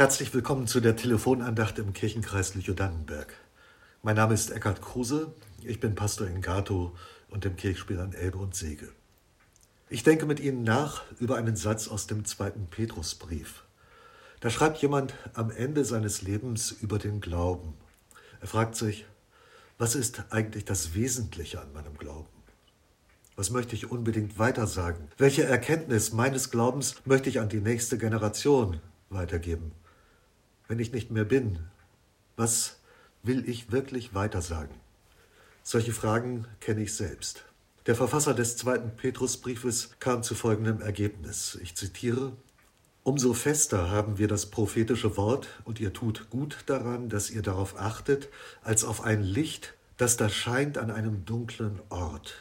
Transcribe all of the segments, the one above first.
Herzlich willkommen zu der Telefonandacht im Kirchenkreis Lüchow-Dannenberg. Mein Name ist Eckhard Kruse, ich bin Pastor in Gato und im Kirchspiel an Elbe und Sege. Ich denke mit Ihnen nach über einen Satz aus dem zweiten Petrusbrief. Da schreibt jemand am Ende seines Lebens über den Glauben. Er fragt sich, was ist eigentlich das Wesentliche an meinem Glauben? Was möchte ich unbedingt weitersagen? Welche Erkenntnis meines Glaubens möchte ich an die nächste Generation weitergeben? Wenn ich nicht mehr bin, was will ich wirklich weitersagen? Solche Fragen kenne ich selbst. Der Verfasser des zweiten Petrusbriefes kam zu folgendem Ergebnis. Ich zitiere Umso fester haben wir das prophetische Wort, und ihr tut gut daran, dass ihr darauf achtet, als auf ein Licht, das da scheint an einem dunklen Ort,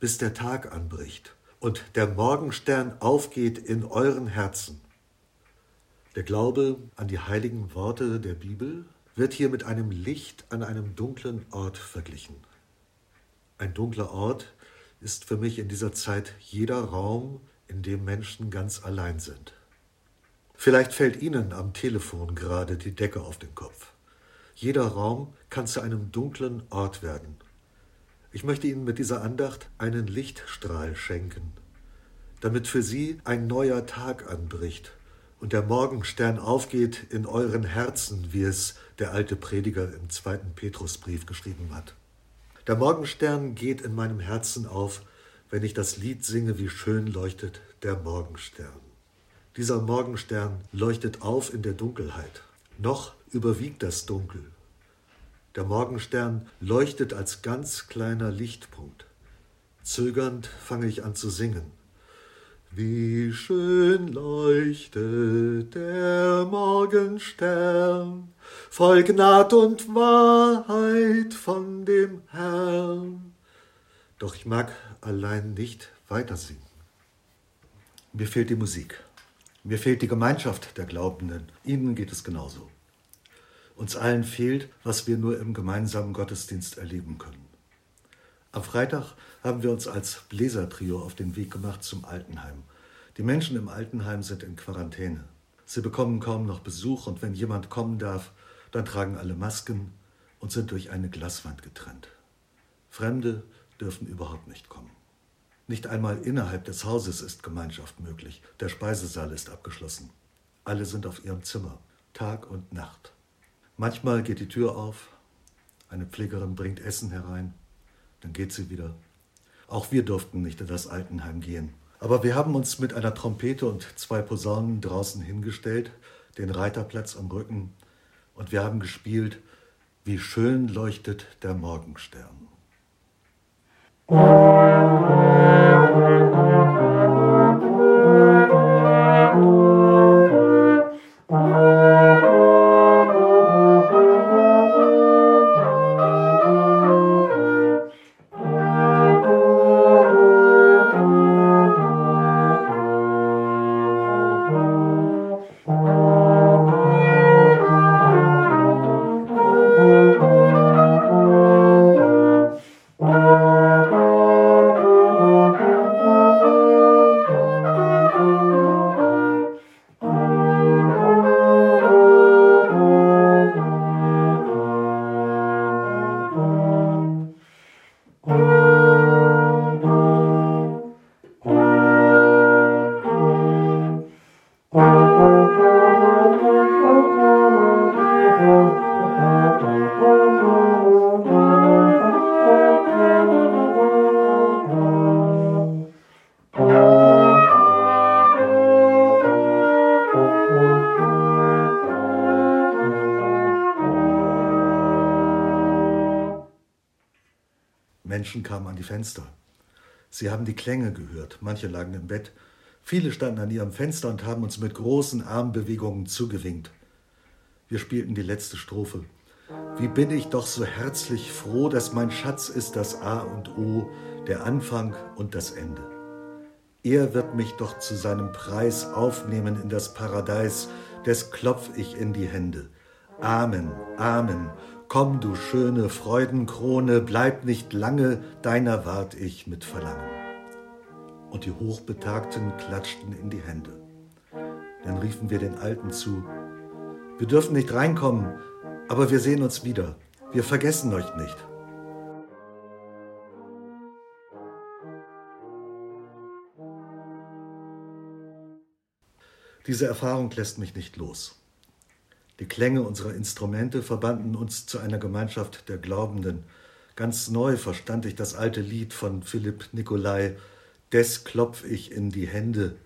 bis der Tag anbricht und der Morgenstern aufgeht in euren Herzen. Der Glaube an die heiligen Worte der Bibel wird hier mit einem Licht an einem dunklen Ort verglichen. Ein dunkler Ort ist für mich in dieser Zeit jeder Raum, in dem Menschen ganz allein sind. Vielleicht fällt Ihnen am Telefon gerade die Decke auf den Kopf. Jeder Raum kann zu einem dunklen Ort werden. Ich möchte Ihnen mit dieser Andacht einen Lichtstrahl schenken, damit für Sie ein neuer Tag anbricht und der Morgenstern aufgeht in euren Herzen, wie es der alte Prediger im zweiten Petrusbrief geschrieben hat. Der Morgenstern geht in meinem Herzen auf, wenn ich das Lied singe, wie schön leuchtet der Morgenstern. Dieser Morgenstern leuchtet auf in der Dunkelheit. Noch überwiegt das Dunkel. Der Morgenstern leuchtet als ganz kleiner Lichtpunkt. Zögernd fange ich an zu singen. Wie schön leuchtet der Morgenstern, voll Gnad und Wahrheit von dem Herrn. Doch ich mag allein nicht weiter singen. Mir fehlt die Musik. Mir fehlt die Gemeinschaft der Glaubenden. Ihnen geht es genauso. Uns allen fehlt, was wir nur im gemeinsamen Gottesdienst erleben können. Am Freitag haben wir uns als Bläsertrio auf den Weg gemacht zum Altenheim. Die Menschen im Altenheim sind in Quarantäne. Sie bekommen kaum noch Besuch und wenn jemand kommen darf, dann tragen alle Masken und sind durch eine Glaswand getrennt. Fremde dürfen überhaupt nicht kommen. Nicht einmal innerhalb des Hauses ist Gemeinschaft möglich. Der Speisesaal ist abgeschlossen. Alle sind auf ihrem Zimmer, Tag und Nacht. Manchmal geht die Tür auf, eine Pflegerin bringt Essen herein, dann geht sie wieder. Auch wir durften nicht in das Altenheim gehen. Aber wir haben uns mit einer Trompete und zwei Posaunen draußen hingestellt, den Reiterplatz am Rücken, und wir haben gespielt, wie schön leuchtet der Morgenstern. Menschen kamen an die Fenster. Sie haben die Klänge gehört, manche lagen im Bett, viele standen an ihrem Fenster und haben uns mit großen Armbewegungen zugewinkt. Wir spielten die letzte Strophe. Wie bin ich doch so herzlich froh, dass mein Schatz ist das A und O, der Anfang und das Ende. Er wird mich doch zu seinem Preis aufnehmen in das Paradies, des klopf ich in die Hände. Amen, Amen. Komm, du schöne Freudenkrone, bleib nicht lange, deiner wart ich mit Verlangen. Und die Hochbetagten klatschten in die Hände. Dann riefen wir den Alten zu, Wir dürfen nicht reinkommen, aber wir sehen uns wieder. Wir vergessen euch nicht. Diese Erfahrung lässt mich nicht los. Die Klänge unserer Instrumente verbanden uns zu einer Gemeinschaft der Glaubenden. Ganz neu verstand ich das alte Lied von Philipp Nicolai, Des klopf ich in die Hände,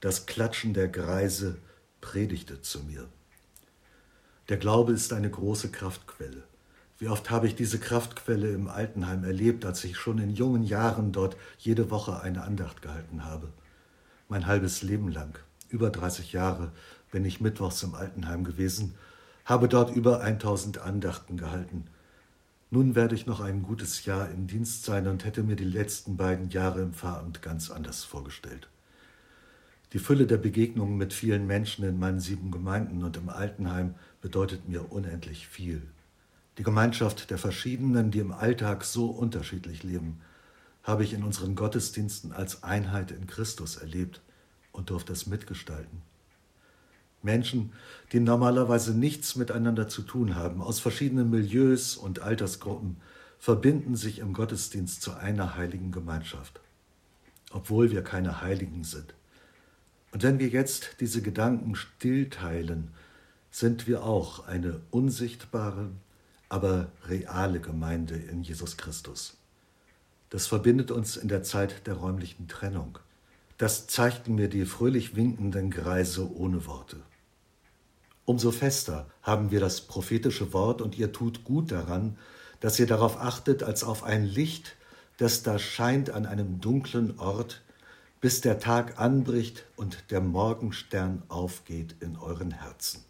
das Klatschen der Greise predigte zu mir. Der Glaube ist eine große Kraftquelle. Wie oft habe ich diese Kraftquelle im Altenheim erlebt, als ich schon in jungen Jahren dort jede Woche eine Andacht gehalten habe. Mein halbes Leben lang über 30 Jahre bin ich mittwochs im Altenheim gewesen, habe dort über 1000 Andachten gehalten. Nun werde ich noch ein gutes Jahr im Dienst sein und hätte mir die letzten beiden Jahre im Pfarramt ganz anders vorgestellt. Die Fülle der Begegnungen mit vielen Menschen in meinen sieben Gemeinden und im Altenheim bedeutet mir unendlich viel. Die Gemeinschaft der Verschiedenen, die im Alltag so unterschiedlich leben, habe ich in unseren Gottesdiensten als Einheit in Christus erlebt und durfte es mitgestalten. Menschen, die normalerweise nichts miteinander zu tun haben, aus verschiedenen Milieus und Altersgruppen, verbinden sich im Gottesdienst zu einer heiligen Gemeinschaft, obwohl wir keine Heiligen sind. Und wenn wir jetzt diese Gedanken still teilen, sind wir auch eine unsichtbare, aber reale Gemeinde in Jesus Christus. Das verbindet uns in der Zeit der räumlichen Trennung. Das zeigten mir die fröhlich winkenden Greise ohne Worte. Umso fester haben wir das prophetische Wort und ihr tut gut daran, dass ihr darauf achtet, als auf ein Licht, das da scheint an einem dunklen Ort, bis der Tag anbricht und der Morgenstern aufgeht in euren Herzen.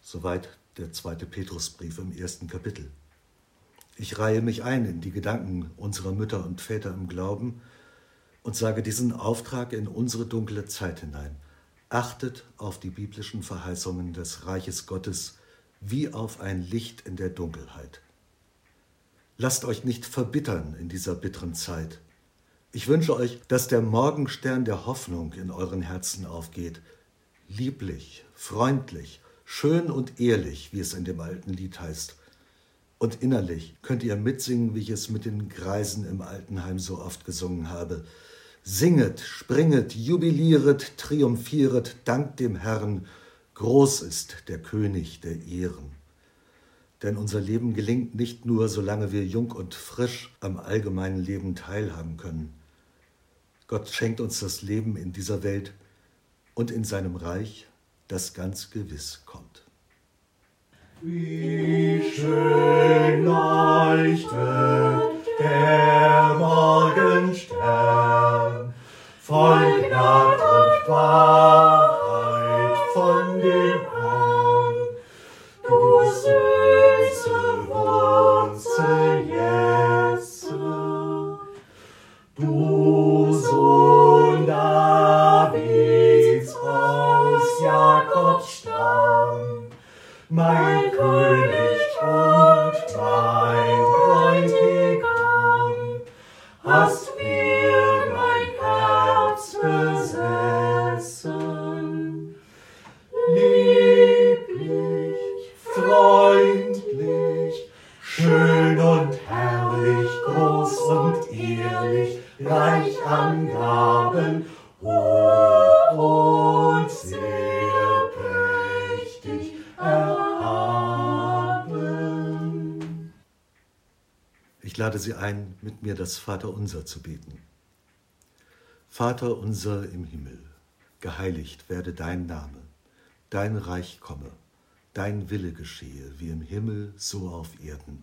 Soweit der zweite Petrusbrief im ersten Kapitel. Ich reihe mich ein in die Gedanken unserer Mütter und Väter im Glauben, und sage diesen Auftrag in unsere dunkle Zeit hinein. Achtet auf die biblischen Verheißungen des Reiches Gottes wie auf ein Licht in der Dunkelheit. Lasst euch nicht verbittern in dieser bitteren Zeit. Ich wünsche euch, dass der Morgenstern der Hoffnung in euren Herzen aufgeht, lieblich, freundlich, schön und ehrlich, wie es in dem alten Lied heißt. Und innerlich könnt ihr mitsingen, wie ich es mit den Greisen im Altenheim so oft gesungen habe. Singet, springet, jubilieret, triumphieret, dankt dem Herrn, groß ist der König der Ehren. Denn unser Leben gelingt nicht nur, solange wir jung und frisch am allgemeinen Leben teilhaben können. Gott schenkt uns das Leben in dieser Welt und in seinem Reich, das ganz gewiss kommt. Wie schön leuchtet der Morgenstern, voll Gnad und Wahrheit von dem herrlich, groß und ehrlich, reich an Gaben, hoch und sehr prächtig erhaben. Ich lade Sie ein, mit mir das Vaterunser zu beten. Vater unser im Himmel, geheiligt werde dein Name, dein Reich komme, dein Wille geschehe, wie im Himmel, so auf Erden.